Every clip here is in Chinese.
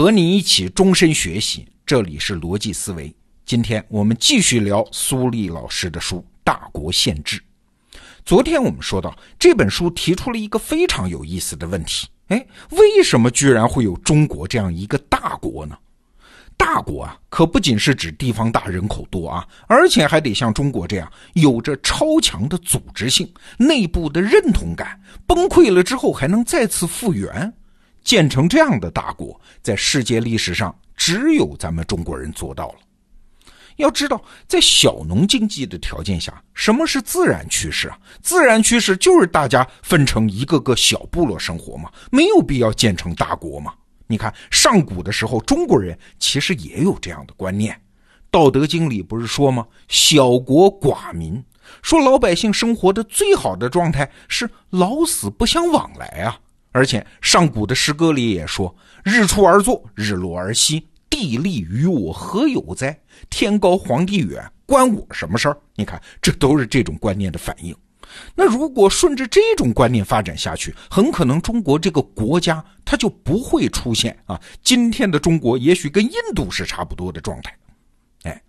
和你一起终身学习。这里是逻辑思维，今天我们继续聊苏立老师的书《大国宪制》。昨天我们说到这本书提出了一个非常有意思的问题：哎，为什么居然会有中国这样一个大国呢？大国啊，可不仅是指地方大、人口多啊，而且还得像中国这样有着超强的组织性、内部的认同感，崩溃了之后还能再次复原。建成这样的大国，在世界历史上只有咱们中国人做到了。要知道，在小农经济的条件下，什么是自然趋势啊？自然趋势就是大家分成一个个小部落生活嘛，没有必要建成大国嘛。你看，上古的时候，中国人其实也有这样的观念，《道德经》里不是说吗？小国寡民，说老百姓生活的最好的状态是老死不相往来啊。而且上古的诗歌里也说：“日出而作，日落而息，地利与我何有哉？天高皇帝远，关我什么事儿？”你看，这都是这种观念的反应。那如果顺着这种观念发展下去，很可能中国这个国家它就不会出现啊，今天的中国也许跟印度是差不多的状态。哎，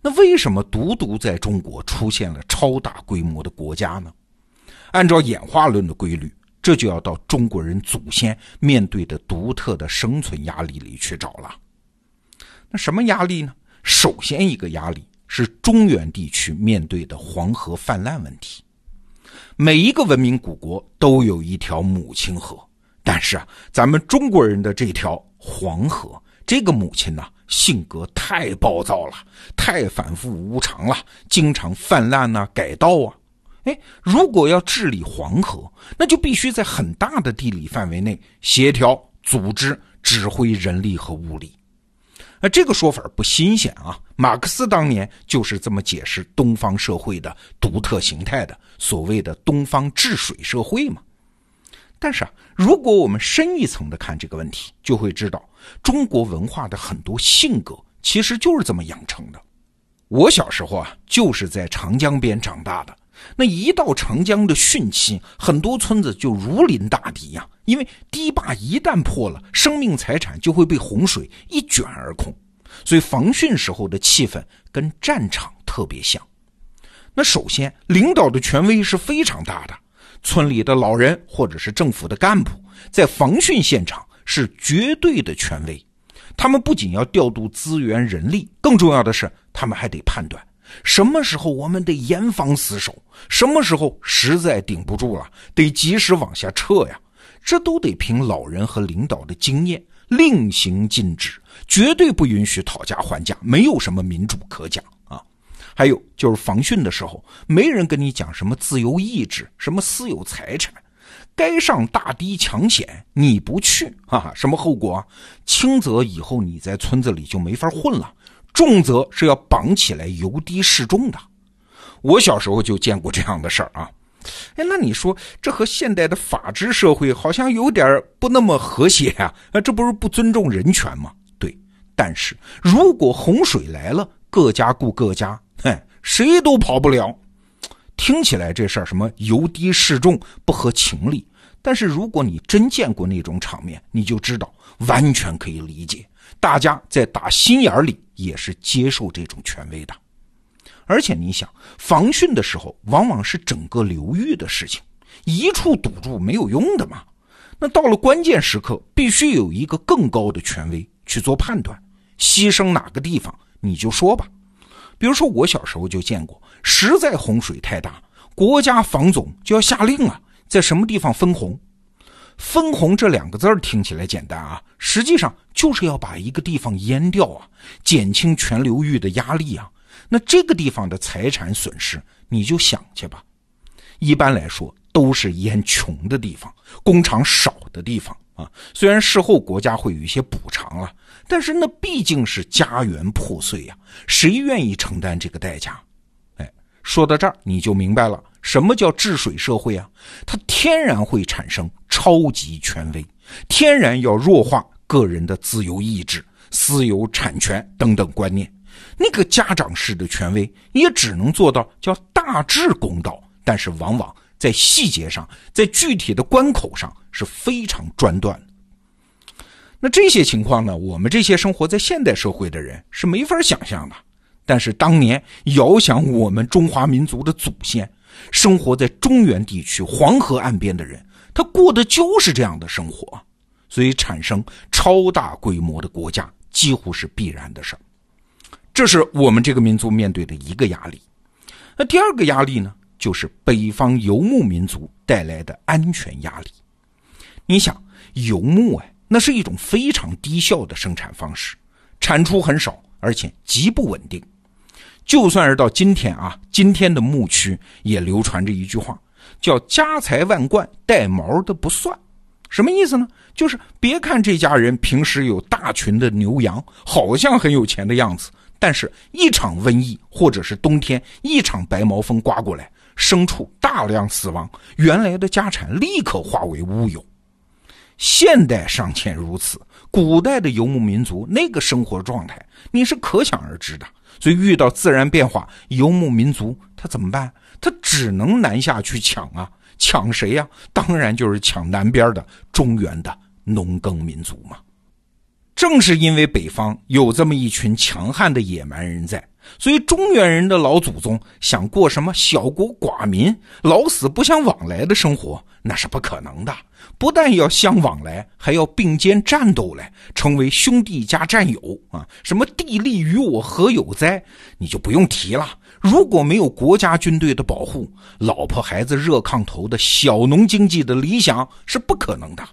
那为什么独独在中国出现了超大规模的国家呢？按照演化论的规律，这就要到中国人祖先面对的独特的生存压力里去找了。那什么压力呢？首先一个压力是中原地区面对的黄河泛滥问题。每一个文明古国都有一条母亲河，但是啊，咱们中国人的这条黄河，这个母亲呢，性格太暴躁了，太反复无常了，经常泛滥呐，改道啊。哎，如果要治理黄河，那就必须在很大的地理范围内协调、组织、指挥人力和物力。那这个说法不新鲜啊，马克思当年就是这么解释东方社会的独特形态的，所谓的东方治水社会嘛。但是啊，如果我们深一层的看这个问题，就会知道中国文化的很多性格其实就是这么养成的。我小时候啊，就是在长江边长大的。那一到长江的汛期，很多村子就如临大敌呀，因为堤坝一旦破了，生命财产就会被洪水一卷而空，所以防汛时候的气氛跟战场特别像。那首先，领导的权威是非常大的，村里的老人或者是政府的干部，在防汛现场是绝对的权威，他们不仅要调度资源人力，更重要的是，他们还得判断。什么时候我们得严防死守？什么时候实在顶不住了，得及时往下撤呀？这都得凭老人和领导的经验，令行禁止，绝对不允许讨价还价，没有什么民主可讲啊！还有就是防汛的时候，没人跟你讲什么自由意志，什么私有财产，该上大堤抢险你不去啊？什么后果？轻则以后你在村子里就没法混了。重则是要绑起来游堤示众的，我小时候就见过这样的事儿啊。哎，那你说这和现代的法治社会好像有点不那么和谐呀？啊，这不是不尊重人权吗？对，但是如果洪水来了，各家顾各家，嘿，谁都跑不了。听起来这事儿什么游堤示众不合情理，但是如果你真见过那种场面，你就知道完全可以理解。大家在打心眼里也是接受这种权威的，而且你想，防汛的时候往往是整个流域的事情，一处堵住没有用的嘛。那到了关键时刻，必须有一个更高的权威去做判断，牺牲哪个地方你就说吧。比如说我小时候就见过，实在洪水太大，国家防总就要下令啊，在什么地方分洪。分红这两个字听起来简单啊，实际上就是要把一个地方淹掉啊，减轻全流域的压力啊。那这个地方的财产损失，你就想去吧。一般来说都是淹穷的地方、工厂少的地方啊。虽然事后国家会有一些补偿啊，但是那毕竟是家园破碎呀，谁愿意承担这个代价？说到这儿你就明白了。什么叫治水社会啊？它天然会产生超级权威，天然要弱化个人的自由意志、私有产权等等观念。那个家长式的权威也只能做到叫大致公道，但是往往在细节上，在具体的关口上是非常专断的。那这些情况呢，我们这些生活在现代社会的人是没法想象的。但是当年遥想我们中华民族的祖先，生活在中原地区黄河岸边的人，他过的就是这样的生活，所以产生超大规模的国家几乎是必然的事。这是我们这个民族面对的一个压力。那第二个压力呢，就是北方游牧民族带来的安全压力。你想，游牧哎，那是一种非常低效的生产方式，产出很少，而且极不稳定。就算是到今天啊，今天的牧区也流传着一句话，叫“家财万贯，带毛的不算”。什么意思呢？就是别看这家人平时有大群的牛羊，好像很有钱的样子，但是一场瘟疫或者是冬天一场白毛风刮过来，牲畜大量死亡，原来的家产立刻化为乌有。现代尚且如此，古代的游牧民族那个生活状态，你是可想而知的。所以遇到自然变化，游牧民族他怎么办？他只能南下去抢啊！抢谁呀？当然就是抢南边的中原的农耕民族嘛。正是因为北方有这么一群强悍的野蛮人在，所以中原人的老祖宗想过什么小国寡民、老死不相往来的生活，那是不可能的。不但要相往来，还要并肩战斗来，成为兄弟加战友啊！什么地利与我何有哉？你就不用提了。如果没有国家军队的保护，老婆孩子热炕头的小农经济的理想是不可能的。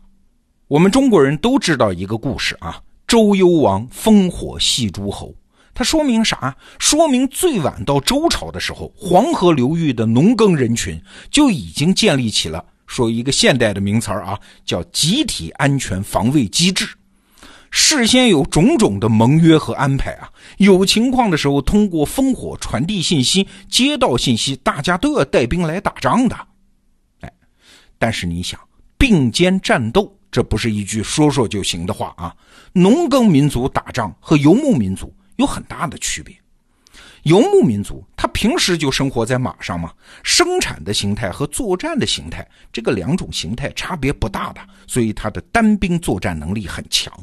我们中国人都知道一个故事啊。周幽王烽火戏诸侯，它说明啥？说明最晚到周朝的时候，黄河流域的农耕人群就已经建立起了说一个现代的名词啊，叫集体安全防卫机制。事先有种种的盟约和安排啊，有情况的时候通过烽火传递信息、接到信息，大家都要带兵来打仗的。哎，但是你想，并肩战斗。这不是一句说说就行的话啊！农耕民族打仗和游牧民族有很大的区别。游牧民族他平时就生活在马上嘛，生产的形态和作战的形态，这个两种形态差别不大的，所以他的单兵作战能力很强。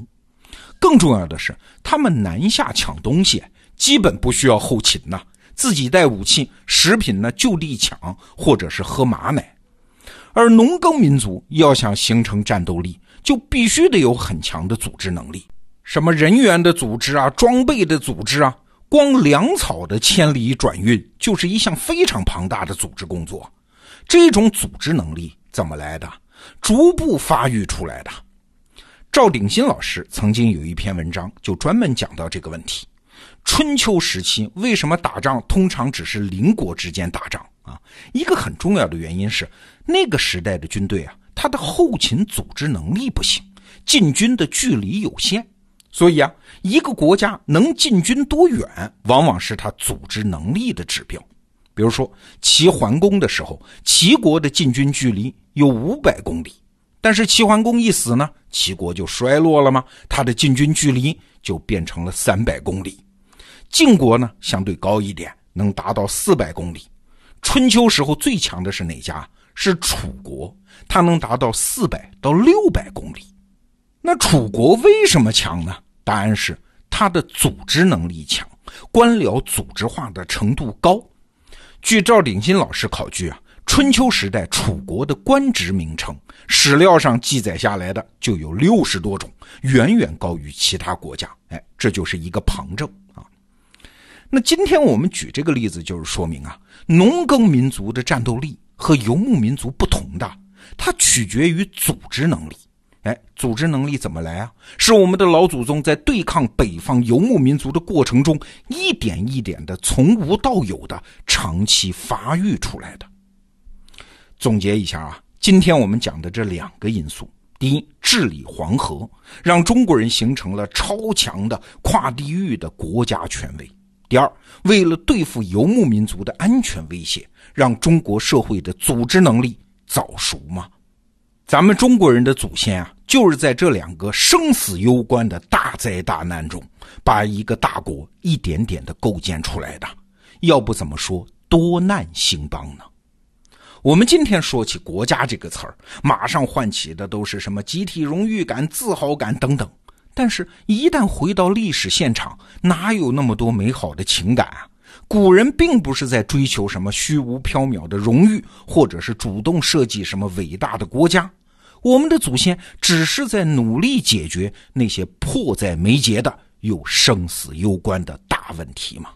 更重要的是，他们南下抢东西，基本不需要后勤呐，自己带武器、食品呢，就地抢，或者是喝马奶。而农耕民族要想形成战斗力，就必须得有很强的组织能力，什么人员的组织啊，装备的组织啊，光粮草的千里转运就是一项非常庞大的组织工作。这种组织能力怎么来的？逐步发育出来的。赵鼎新老师曾经有一篇文章，就专门讲到这个问题：春秋时期为什么打仗通常只是邻国之间打仗？啊，一个很重要的原因是，那个时代的军队啊，他的后勤组织能力不行，进军的距离有限，所以啊，一个国家能进军多远，往往是他组织能力的指标。比如说，齐桓公的时候，齐国的进军距离有五百公里，但是齐桓公一死呢，齐国就衰落了吗？他的进军距离就变成了三百公里。晋国呢，相对高一点，能达到四百公里。春秋时候最强的是哪家？是楚国，它能达到四百到六百公里。那楚国为什么强呢？答案是它的组织能力强，官僚组织化的程度高。据赵鼎新老师考据啊，春秋时代楚国的官职名称，史料上记载下来的就有六十多种，远远高于其他国家。哎，这就是一个旁证啊。那今天我们举这个例子，就是说明啊，农耕民族的战斗力和游牧民族不同的，它取决于组织能力。哎，组织能力怎么来啊？是我们的老祖宗在对抗北方游牧民族的过程中，一点一点的从无到有的长期发育出来的。总结一下啊，今天我们讲的这两个因素：第一，治理黄河，让中国人形成了超强的跨地域的国家权威。第二，为了对付游牧民族的安全威胁，让中国社会的组织能力早熟吗？咱们中国人的祖先啊，就是在这两个生死攸关的大灾大难中，把一个大国一点点的构建出来的。要不怎么说多难兴邦呢？我们今天说起国家这个词儿，马上唤起的都是什么集体荣誉感、自豪感等等。但是，一旦回到历史现场，哪有那么多美好的情感啊？古人并不是在追求什么虚无缥缈的荣誉，或者是主动设计什么伟大的国家。我们的祖先只是在努力解决那些迫在眉睫的又生死攸关的大问题嘛。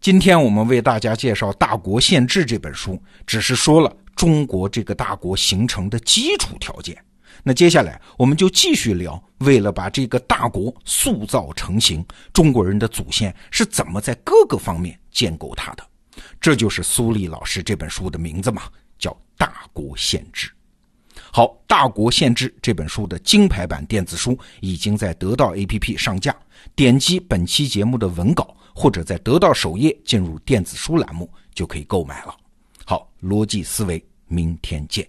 今天我们为大家介绍《大国宪制》这本书，只是说了中国这个大国形成的基础条件。那接下来我们就继续聊，为了把这个大国塑造成型，中国人的祖先是怎么在各个方面建构它的。这就是苏立老师这本书的名字嘛，叫《大国宪制》。《大国限制》这本书的金牌版电子书已经在得到 APP 上架，点击本期节目的文稿。或者在得到首页进入电子书栏目就可以购买了。好，逻辑思维，明天见。